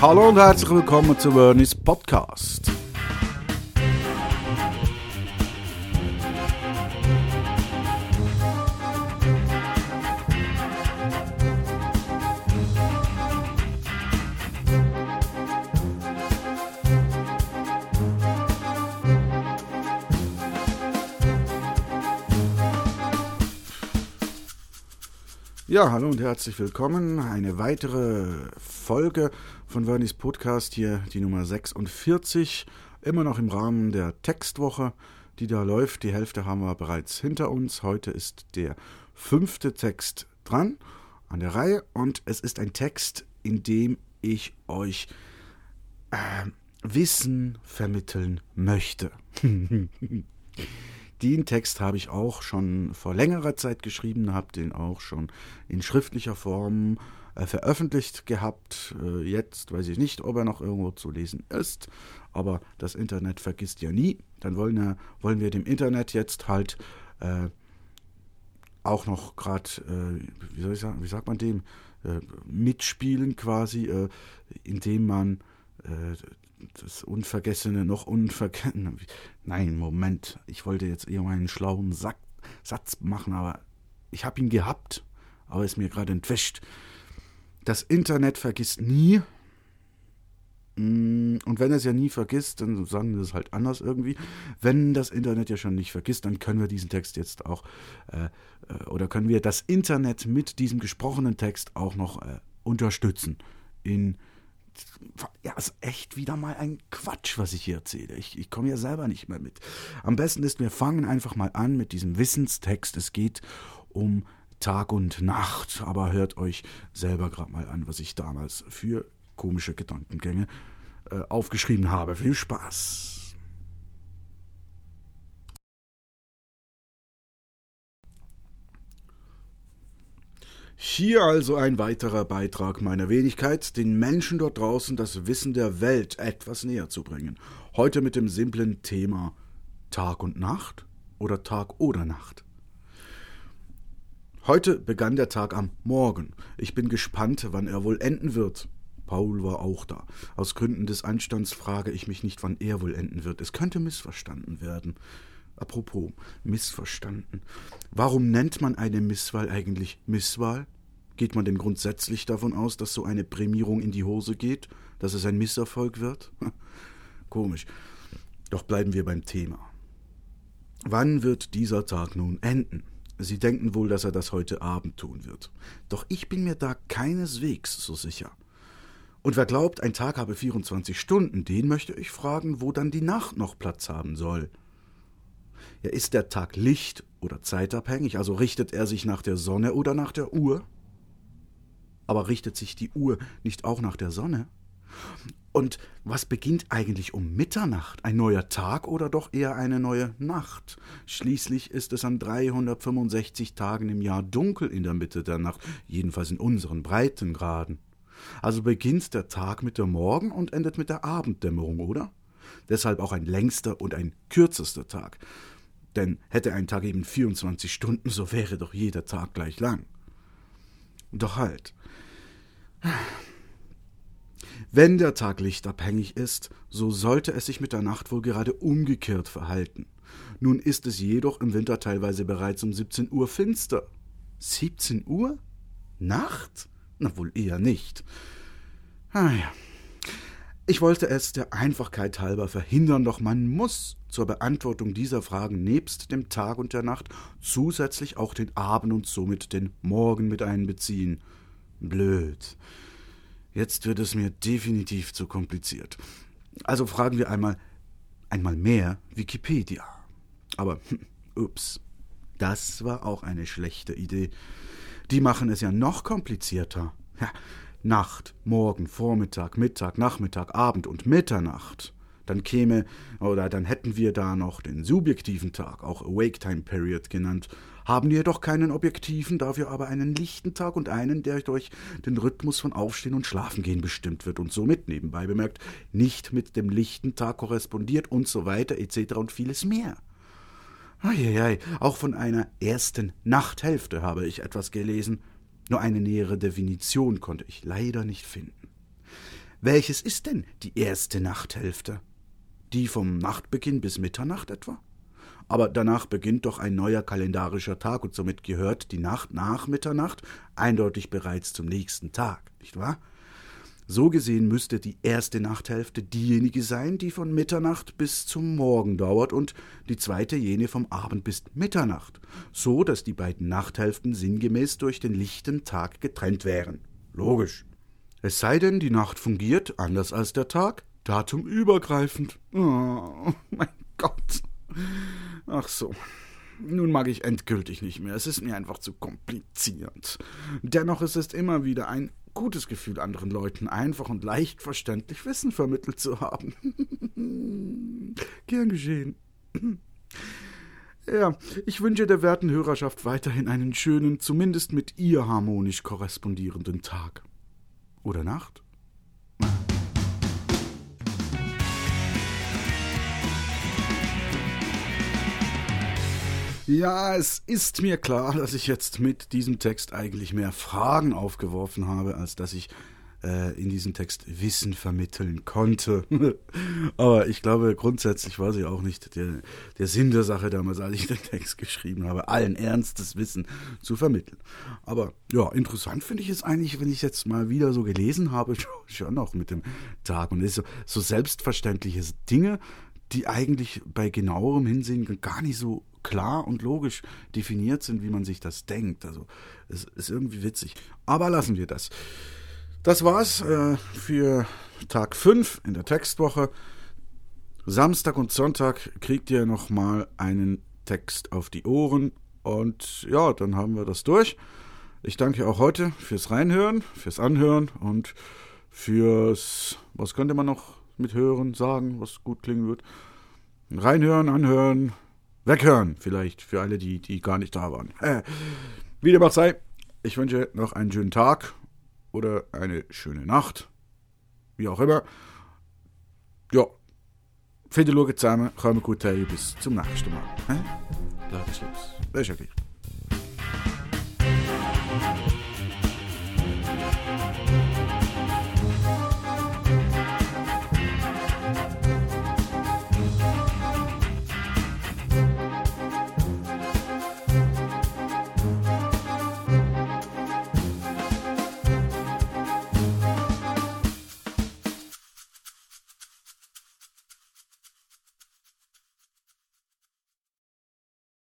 Hallo und herzlich willkommen zu Vernis Podcast. Ja, hallo und herzlich willkommen. Eine weitere Folge von Vernis Podcast, hier die Nummer 46. Immer noch im Rahmen der Textwoche, die da läuft. Die Hälfte haben wir bereits hinter uns. Heute ist der fünfte Text dran, an der Reihe. Und es ist ein Text, in dem ich euch äh, Wissen vermitteln möchte. Den Text habe ich auch schon vor längerer Zeit geschrieben, habe den auch schon in schriftlicher Form äh, veröffentlicht gehabt. Äh, jetzt weiß ich nicht, ob er noch irgendwo zu lesen ist, aber das Internet vergisst ja nie. Dann wollen, wir, wollen wir dem Internet jetzt halt äh, auch noch gerade, äh, wie soll ich sagen, wie sagt man dem, äh, mitspielen quasi, äh, indem man das Unvergessene noch unvergessen. Nein, Moment. Ich wollte jetzt eher meinen schlauen Sack, Satz machen, aber ich habe ihn gehabt, aber ist mir gerade entwischt. Das Internet vergisst nie. Mm, und wenn es ja nie vergisst, dann sagen wir es halt anders irgendwie. Wenn das Internet ja schon nicht vergisst, dann können wir diesen Text jetzt auch, äh, äh oder können wir das Internet mit diesem gesprochenen Text auch noch äh, unterstützen in ja, ist echt wieder mal ein Quatsch, was ich hier erzähle. Ich, ich komme ja selber nicht mehr mit. Am besten ist, wir fangen einfach mal an mit diesem Wissenstext. Es geht um Tag und Nacht, aber hört euch selber gerade mal an, was ich damals für komische Gedankengänge äh, aufgeschrieben habe. Viel Spaß! Hier also ein weiterer Beitrag meiner Wenigkeit, den Menschen dort draußen das Wissen der Welt etwas näher zu bringen. Heute mit dem simplen Thema Tag und Nacht oder Tag oder Nacht. Heute begann der Tag am Morgen. Ich bin gespannt, wann er wohl enden wird. Paul war auch da. Aus Gründen des Anstands frage ich mich nicht, wann er wohl enden wird. Es könnte missverstanden werden. Apropos, missverstanden. Warum nennt man eine Misswahl eigentlich Misswahl? Geht man denn grundsätzlich davon aus, dass so eine Prämierung in die Hose geht, dass es ein Misserfolg wird? Komisch. Doch bleiben wir beim Thema. Wann wird dieser Tag nun enden? Sie denken wohl, dass er das heute Abend tun wird. Doch ich bin mir da keineswegs so sicher. Und wer glaubt, ein Tag habe 24 Stunden, den möchte ich fragen, wo dann die Nacht noch Platz haben soll. Ja, ist der Tag licht- oder zeitabhängig, also richtet er sich nach der Sonne oder nach der Uhr? Aber richtet sich die Uhr nicht auch nach der Sonne? Und was beginnt eigentlich um Mitternacht? Ein neuer Tag oder doch eher eine neue Nacht? Schließlich ist es an 365 Tagen im Jahr dunkel in der Mitte der Nacht, jedenfalls in unseren Breitengraden. Also beginnt der Tag mit der Morgen- und endet mit der Abenddämmerung, oder? Deshalb auch ein längster und ein kürzester Tag. Denn hätte ein Tag eben 24 Stunden, so wäre doch jeder Tag gleich lang. Doch halt. Wenn der Tag lichtabhängig ist, so sollte es sich mit der Nacht wohl gerade umgekehrt verhalten. Nun ist es jedoch im Winter teilweise bereits um 17 Uhr finster. 17 Uhr? Nacht? Na wohl eher nicht. Ah ja. Ich wollte es der Einfachkeit halber verhindern, doch man muss zur Beantwortung dieser Fragen nebst dem Tag und der Nacht zusätzlich auch den Abend und somit den Morgen mit einbeziehen. Blöd. Jetzt wird es mir definitiv zu kompliziert. Also fragen wir einmal, einmal mehr Wikipedia. Aber, hm, ups, das war auch eine schlechte Idee. Die machen es ja noch komplizierter. Ja, Nacht, Morgen, Vormittag, Mittag, Nachmittag, Abend und Mitternacht. Dann käme, oder dann hätten wir da noch den subjektiven Tag, auch Awake Time Period genannt, haben jedoch keinen objektiven, dafür aber einen lichten Tag und einen, der durch den Rhythmus von Aufstehen und Schlafengehen bestimmt wird und somit, nebenbei bemerkt, nicht mit dem lichten Tag korrespondiert und so weiter etc. und vieles mehr. Eieiei, auch von einer ersten Nachthälfte habe ich etwas gelesen, nur eine nähere Definition konnte ich leider nicht finden. Welches ist denn die erste Nachthälfte? Die vom Nachtbeginn bis Mitternacht etwa? Aber danach beginnt doch ein neuer kalendarischer Tag und somit gehört die Nacht nach Mitternacht eindeutig bereits zum nächsten Tag, nicht wahr? So gesehen müsste die erste Nachthälfte diejenige sein, die von Mitternacht bis zum Morgen dauert und die zweite jene vom Abend bis Mitternacht, so dass die beiden Nachthälften sinngemäß durch den lichten Tag getrennt wären. Logisch. Es sei denn, die Nacht fungiert, anders als der Tag, datumübergreifend. Oh, mein Gott. Ach so. Nun mag ich endgültig nicht mehr. Es ist mir einfach zu kompliziert. Dennoch ist es immer wieder ein gutes Gefühl, anderen Leuten einfach und leicht verständlich Wissen vermittelt zu haben. Gern geschehen. Ja, ich wünsche der werten Hörerschaft weiterhin einen schönen, zumindest mit ihr harmonisch korrespondierenden Tag. Oder Nacht? Ja, es ist mir klar, dass ich jetzt mit diesem Text eigentlich mehr Fragen aufgeworfen habe, als dass ich äh, in diesem Text Wissen vermitteln konnte. Aber ich glaube, grundsätzlich war sie auch nicht der, der Sinn der Sache damals, als ich den Text geschrieben habe, allen Ernstes Wissen zu vermitteln. Aber ja, interessant finde ich es eigentlich, wenn ich jetzt mal wieder so gelesen habe, schon auch mit dem Tag und so, so selbstverständliche Dinge, die eigentlich bei genauerem Hinsehen gar nicht so klar und logisch definiert sind, wie man sich das denkt. Also es ist irgendwie witzig. Aber lassen wir das. Das war's äh, für Tag 5 in der Textwoche. Samstag und Sonntag kriegt ihr nochmal einen Text auf die Ohren. Und ja, dann haben wir das durch. Ich danke auch heute fürs Reinhören, fürs Anhören und fürs, was könnte man noch mithören, sagen, was gut klingen wird. Reinhören, anhören, weghören, vielleicht für alle, die, die gar nicht da waren. Äh, wie dem auch sei, ich wünsche noch einen schönen Tag oder eine schöne Nacht. Wie auch immer. Ja, viele schauen zusammen, kommen gut heim, bis zum nächsten Mal. Da Lass es los. Das ist ja gleich.